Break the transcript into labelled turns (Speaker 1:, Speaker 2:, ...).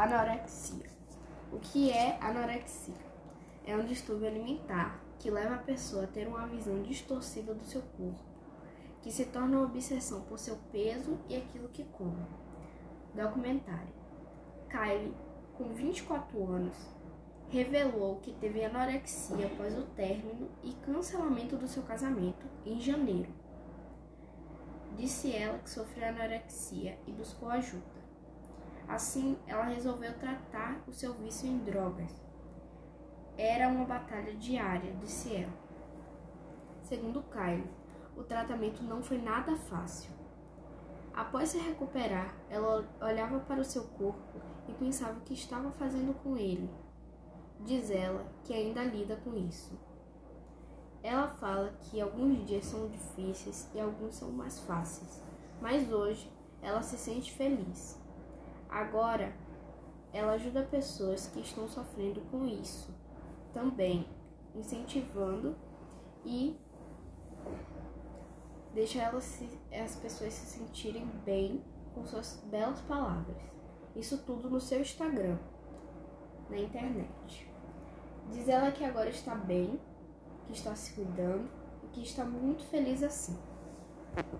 Speaker 1: Anorexia. O que é anorexia? É um distúrbio alimentar que leva a pessoa a ter uma visão distorcida do seu corpo, que se torna uma obsessão por seu peso e aquilo que come. Documentário. Kylie, com 24 anos, revelou que teve anorexia após o término e cancelamento do seu casamento em janeiro. Disse ela que sofreu anorexia e buscou ajuda. Assim, ela resolveu tratar o seu vício em drogas. Era uma batalha diária, disse ela. Segundo Kylie, o tratamento não foi nada fácil. Após se recuperar, ela olhava para o seu corpo e pensava o que estava fazendo com ele. Diz ela que ainda lida com isso. Ela fala que alguns dias são difíceis e alguns são mais fáceis, mas hoje ela se sente feliz. Agora, ela ajuda pessoas que estão sofrendo com isso, também incentivando e deixa elas se, as pessoas se sentirem bem com suas belas palavras. Isso tudo no seu Instagram, na internet. Diz ela que agora está bem, que está se cuidando e que está muito feliz assim.